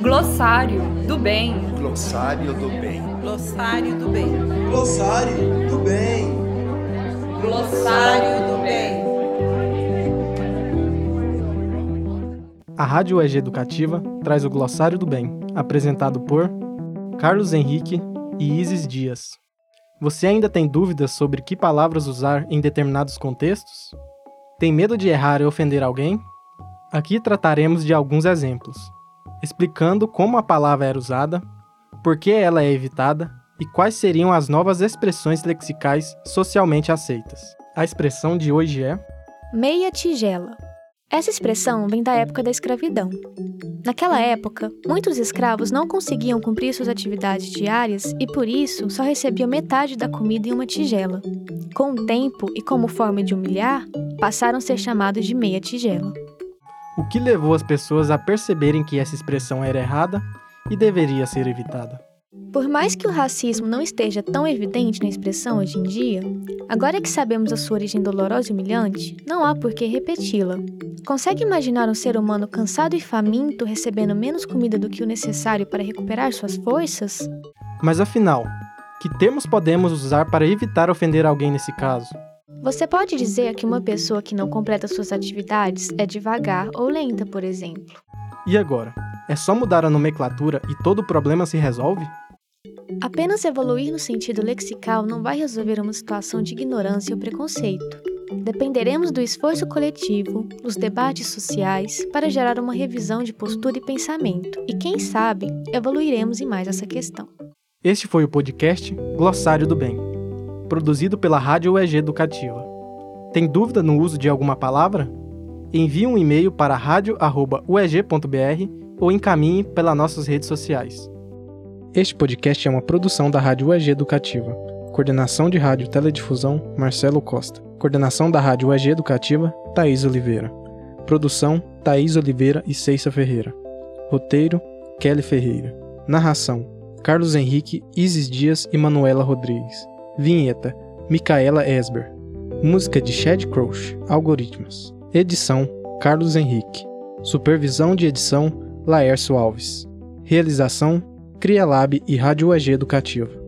Glossário do bem. Glossário do bem. Glossário do bem. Glossário do bem. Glossário do bem. A Rádio UEG Educativa traz o Glossário do Bem, apresentado por Carlos Henrique e Isis Dias. Você ainda tem dúvidas sobre que palavras usar em determinados contextos? Tem medo de errar e ofender alguém? Aqui trataremos de alguns exemplos, explicando como a palavra era usada, por que ela é evitada e quais seriam as novas expressões lexicais socialmente aceitas. A expressão de hoje é meia tigela. Essa expressão vem da época da escravidão. Naquela época, muitos escravos não conseguiam cumprir suas atividades diárias e, por isso, só recebiam metade da comida em uma tigela. Com o tempo e como forma de humilhar, passaram a ser chamados de meia tigela. O que levou as pessoas a perceberem que essa expressão era errada e deveria ser evitada? Por mais que o racismo não esteja tão evidente na expressão hoje em dia, agora que sabemos a sua origem dolorosa e humilhante, não há por que repeti-la. Consegue imaginar um ser humano cansado e faminto recebendo menos comida do que o necessário para recuperar suas forças? Mas afinal, que termos podemos usar para evitar ofender alguém nesse caso? Você pode dizer que uma pessoa que não completa suas atividades é devagar ou lenta, por exemplo. E agora? É só mudar a nomenclatura e todo o problema se resolve? Apenas evoluir no sentido lexical não vai resolver uma situação de ignorância ou preconceito. Dependeremos do esforço coletivo, dos debates sociais, para gerar uma revisão de postura e pensamento, e quem sabe, evoluiremos em mais essa questão. Este foi o podcast Glossário do Bem, produzido pela Rádio UEG Educativa. Tem dúvida no uso de alguma palavra? Envie um e-mail para radio@ueg.br ou encaminhe pelas nossas redes sociais. Este podcast é uma produção da Rádio UEG Educativa. Coordenação de Rádio Teledifusão, Marcelo Costa. Coordenação da Rádio UEG Educativa, Thaís Oliveira. Produção, Thaís Oliveira e Ceissa Ferreira. Roteiro, Kelly Ferreira. Narração, Carlos Henrique, Isis Dias e Manuela Rodrigues. Vinheta, Micaela Esber. Música de Chad Crouch, Algoritmos. Edição, Carlos Henrique. Supervisão de edição, Laércio Alves. Realização, CriaLab e Rádio UEG Educativa.